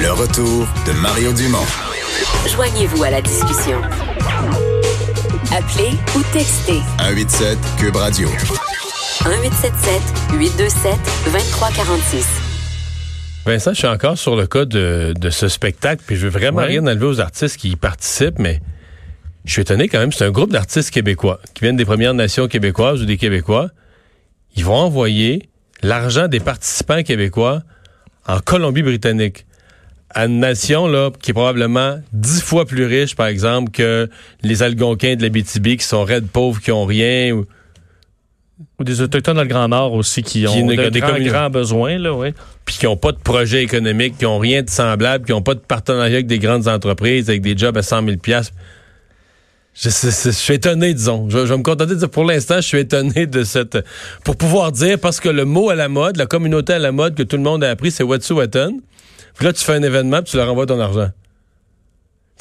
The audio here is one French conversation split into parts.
Le retour de Mario Dumont. Joignez-vous à la discussion. Appelez ou textez 187 Cube Radio. 1877 827 2346. Vincent, je suis encore sur le cas de, de ce spectacle, puis je veux vraiment Ouais. rien enlever aux artistes qui y participent, mais je suis étonné quand même. C'est un groupe d'artistes québécois qui viennent des Premières Nations québécoises ou des Québécois. Ils vont envoyer l'argent des participants québécois en Colombie-Britannique. À une nation là, qui est probablement dix fois plus riche, par exemple, que les Algonquins de la BTB qui sont raides pauvres, qui ont rien. ou- Ou des Autochtones dans le Grand Nord aussi qui ont de des grands, besoins. Là, ouais. puis qui n'ont pas de projet économique, qui n'ont rien de semblable, qui n'ont pas de partenariat avec des grandes entreprises, avec des jobs à 100 000 Je, je suis étonné, disons. Je, je vais me contenter de dire, pour l'instant, je suis étonné de cette... Pour pouvoir dire, parce que le mot à la mode, la communauté à la mode que tout le monde a appris, c'est Wet'suwet'en. Puis là, tu fais un événement, puis tu leur envoies ton argent.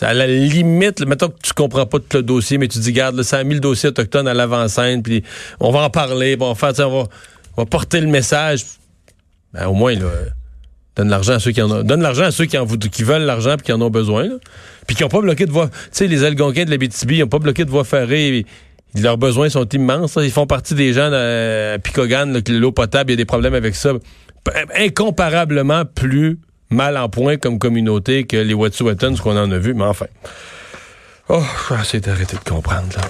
À la limite, là, mettons que tu comprends pas tout le dossier, mais tu dis, garde, là, 100 000 dossiers autochtones à l'avant-scène, puis on va en parler, puis on va faire, on va, on va porter le message. Ben, au moins, là, donne l'argent à ceux qui en ont. Donne l'argent à ceux qui, en, qui veulent l'argent puis qui en ont besoin. là. Puis qui n'ont pas bloqué de voie. Tu sais, les Algonquins de la BTB, n'ont pas bloqué de voie ferrée. Leurs besoins sont immenses. là. Ils font partie des gens euh, à Picogan, là, que l'eau potable, il y a des problèmes avec ça. Incomparablement plus mal en point comme communauté que les Wet'suwet'en, ce qu'on en a vu, mais enfin. Oh, je vais essayer d'arrêter de comprendre, là.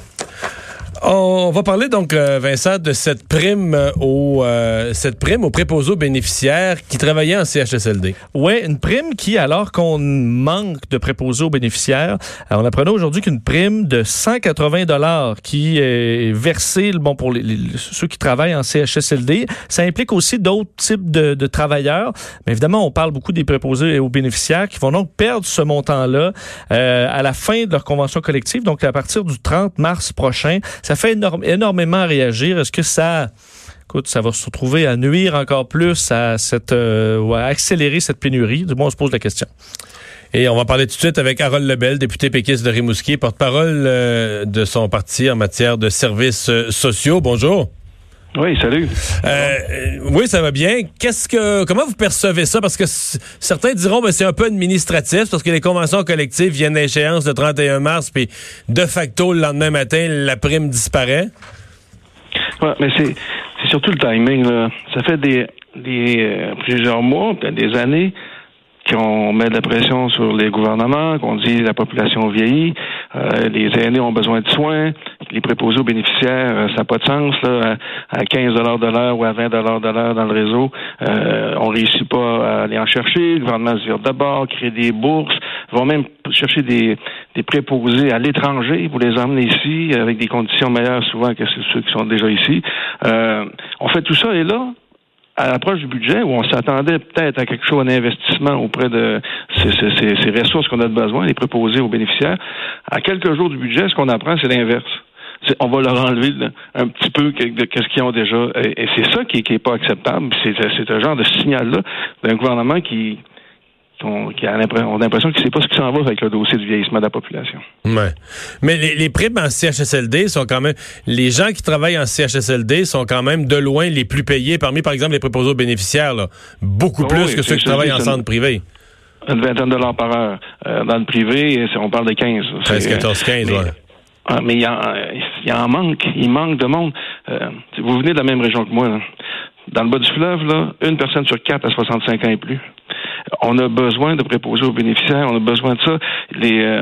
On va parler donc, euh, Vincent, de cette prime euh, aux euh, cette prime aux préposés aux bénéficiaires qui travaillaient en CHSLD. Ouais, une prime qui, alors qu'on manque de préposés aux bénéficiaires, alors on apprenait aujourd'hui qu'une prime de 180 dollars qui est versée bon pour ceux qui travaillent en CHSLD, ça implique aussi d'autres types de, travailleurs. Mais évidemment, on parle beaucoup des préposés aux bénéficiaires qui vont donc perdre ce montant-là euh, à la fin de leur convention collective, donc à partir du 30 mars prochain. Fait énorme- énormément réagir. Est-ce que ça Écoute, ça va se retrouver à nuire encore plus à cette, euh, ou à accélérer cette pénurie? Du moins, on se pose la question. Et on va parler tout de suite avec Harold Lebel, député péquiste de Rimouski, porte-parole euh, de son parti en matière de services euh, sociaux. Bonjour. Oui, salut. Euh, oui, ça va bien. Qu'est-ce que, comment vous percevez ça? Parce que certains diront que c'est un peu administratif parce que les conventions collectives viennent à échéance le 31 mars, puis de facto, le lendemain matin, la prime disparaît. Ouais, mais c'est c'est surtout le timing. Là. Ça fait des, des euh, plusieurs mois, des années, qu'on met de la pression sur les gouvernements, qu'on dit la population vieillit, euh, les aînés ont besoin de soins, les préposés aux bénéficiaires, euh, ça n'a pas de sens là, à, à 15 de l'heure ou à 20 de l'heure dans le réseau. Euh, on réussit pas à aller en chercher. Le gouvernement se vire d'abord, crée des bourses, vont même chercher des, des préposés à l'étranger pour les emmener ici avec des conditions meilleures souvent que ceux qui sont déjà ici. Euh, on fait tout ça et là, à l'approche du budget, où on s'attendait peut-être à quelque chose, un investissement auprès de ces, ces- ces- ces ressources qu'on a de besoin, les préposés aux bénéficiaires, à quelques jours du budget, ce qu'on apprend, c'est l'inverse. On va leur enlever un petit peu de ce qu'ils ont déjà. Et, c'est ça qui, qui est pas acceptable. C'est un genre de signal-là d'un gouvernement qui, qui a on a l'impression qu'il ne sait pas ce qui s'en va avec le dossier du vieillissement de la population. Ouais. Mais les, les primes en CHSLD sont quand même. Les gens qui travaillent en CHSLD sont quand même de loin les plus payés parmi, par exemple, les préposés aux bénéficiaires. Là. Beaucoup Oh plus oui, que ceux qui travaillent en centre privé. Une vingtaine de dollars par heure. Euh, dans le privé, on parle de 15. 13, C'est, 14, 15, mais- ouais. Ah, mais il y, en, il y en manque. Il manque de monde. Euh, vous venez de la même région que moi. là. Dans le bas du fleuve, là, une personne sur quatre à 65 ans et plus. On a besoin de préposer aux bénéficiaires, on a besoin de ça. Les, euh,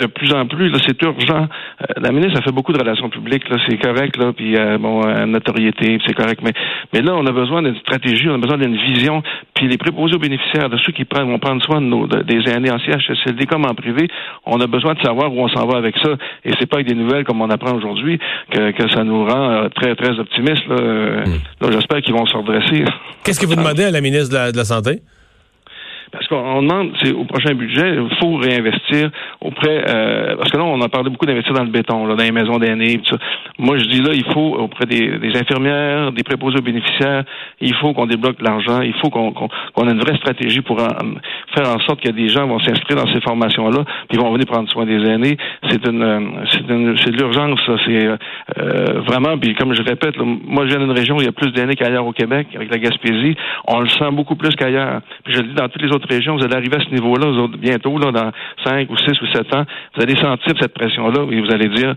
de plus en plus, là, c'est urgent. Euh, la ministre a fait beaucoup de relations publiques, là, c'est correct, là, puis euh, bon, euh, notoriété, puis c'est correct, mais, mais là, on a besoin d'une stratégie, on a besoin d'une vision, puis les préposés aux bénéficiaires, de ceux qui prennent, vont prendre soin de nos, de- des aînés en CHSLD comme en privé, on a besoin de savoir où on s'en va avec ça, et c'est pas avec des nouvelles comme on apprend aujourd'hui que, que ça nous rend euh, très, très optimistes, là. Euh, là, j'espère qu'ils vont se redresser. Qu'est-ce que vous demandez à la ministre de la, de la Santé? Parce qu'on on demande, c'est au prochain budget, il faut réinvestir auprès, euh, parce que là, on a parlé beaucoup d'investir dans le béton, là, dans les maisons d'aînés, ça. Moi, je dis là, il faut auprès des, des infirmières, des préposés aux bénéficiaires, il faut qu'on débloque l'argent, il faut qu'on qu'on ait une vraie stratégie pour en- faire en sorte que des gens vont s'inscrire dans ces formations-là, puis vont venir prendre soin des aînés. C'est une, euh, c'est une, c'est de l'urgence. C'est euh, vraiment. Puis comme je répète, là, moi je viens d'une région où il y a plus d'aînés qu'ailleurs au Québec, avec la Gaspésie. On le sent beaucoup plus qu'ailleurs. Puis je le dis dans toutes les autres régions, vous allez arriver à ce niveau-là, autres, bientôt, là, dans 5 ou 6 ou 7 ans, vous allez sentir cette pression-là et vous allez dire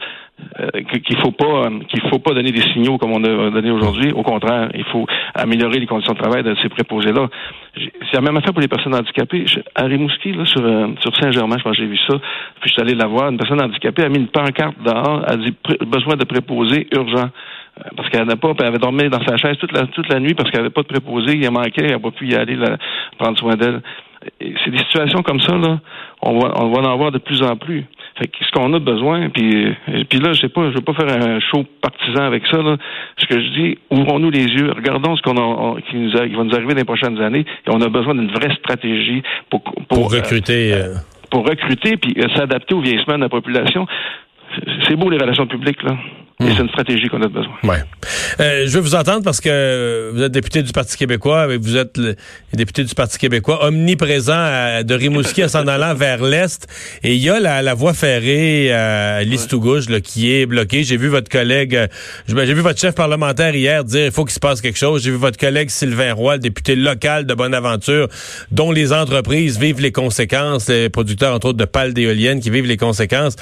euh, qu'il faut pas qu'il faut pas donner des signaux comme on a donné aujourd'hui. Au contraire, il faut améliorer les conditions de travail de ces préposés-là. C'est la même affaire pour les personnes handicapées. Je- à Rimouski, là, sur, euh, sur Saint-Germain, je pense que j'ai vu ça. Puis je suis allé la voir. Une personne handicapée a mis une pancarte dehors, a dit besoin de préposés urgent. Euh, Parce qu'elle n'a pas, elle avait dormi dans sa chaise toute la, toute la nuit parce qu'elle n'avait pas de préposé, il manquait, elle n'a pas pu y aller la- prendre soin d'elle. C'est des situations comme ça, là, on va, on va en avoir de plus en plus. Fait que ce qu'on a besoin, puis, et puis là, je sais pas, je veux pas faire un show partisan avec ça, là. Ce que je dis, ouvrons-nous les yeux, regardons ce qu'on a, on- qui, nous a- qui va nous arriver dans les prochaines années, et on a besoin d'une vraie stratégie pour, pour, Pour euh, recruter. euh, pour recruter puis euh, s'adapter au vieillissement de la population. C'est beau les relations publiques, là. Et c'est une stratégie qu'on a besoin. Ouais. Euh, je veux vous entendre parce que vous êtes député du Parti québécois, mais vous êtes le député du Parti québécois, omniprésent à- de Rimouski en s'en allant vers l'est. Et il y a la, la voie ferrée euh, à Listougouche là, qui est bloquée. J'ai vu votre collègue, euh, j'ai vu votre chef parlementaire hier dire il faut qu'il se passe quelque chose. J'ai vu votre collègue Sylvain Roy, le député local de Bonaventure, dont les entreprises vivent les conséquences, les producteurs entre autres de pales d'éoliennes qui vivent les conséquences.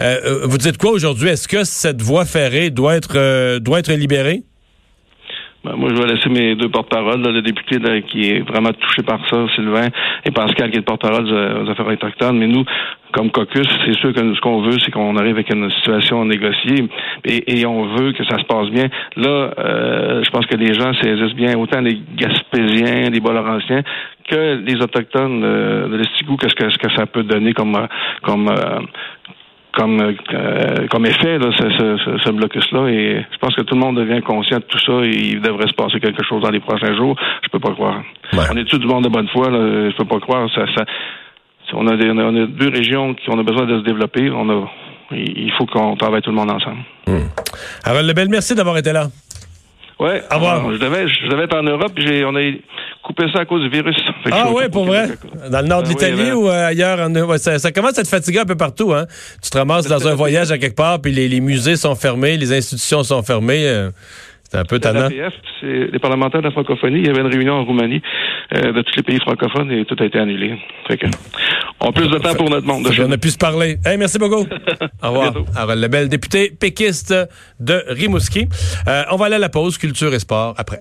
Euh, euh, vous dites quoi aujourd'hui? Est-ce que cette voie ferrée doit être euh, doit être libérée? Ben, moi, je vais laisser mes deux porte-paroles, le député qui est vraiment touché par ça, Sylvain, et Pascal, qui est le porte-parole des- des affaires autochtones. Mais nous, comme caucus, c'est sûr que ce qu'on veut, c'est qu'on arrive avec une situation négociée et, et on veut que ça se passe bien. Là, euh, je pense que les gens saisissent bien autant les Gaspésiens, les Bas-Laurentiens que les Autochtones euh, de l'Estigou, qu'est-ce que, que ça peut donner comme, euh, comme, euh, comme, euh, comme effet, là, ce, ce, ce, ce blocus-là. Et je pense que tout le monde devient conscient de tout ça et il devrait se passer quelque chose dans les prochains jours. Je peux pas croire. Ouais. On est tous du monde de bonne foi, là? Je peux pas croire. Ça, ça, on, a des, on, a, deux régions qui ont besoin de se développer. On a, il faut qu'on travaille tout le monde ensemble. Harold Lebel, merci d'avoir été là. Ouais. Au revoir. alors, Je devais, je devais être en Europe, j'ai, on a coupé ça à cause du virus. Ah oui, pour vrai? Dans le nord de Ah oui, l'Italie ou euh, ailleurs? en- ouais, ça, ça commence à te fatiguer un peu partout. Hein? Tu te ramasses dans un voyage à quelque part, puis les, les musées sont fermés, les institutions sont fermées. euh, c'est un peu tannant. C'est les parlementaires de la francophonie. Il y avait une réunion en Roumanie euh, de tous les pays francophones et tout a été annulé. Fait que, on a plus de temps pour notre monde. de On a pu se parler. Hey, merci beaucoup. Au revoir. bientôt. Harold Lebel, député péquiste de Rimouski. Euh, on va aller à la pause, culture et sport après.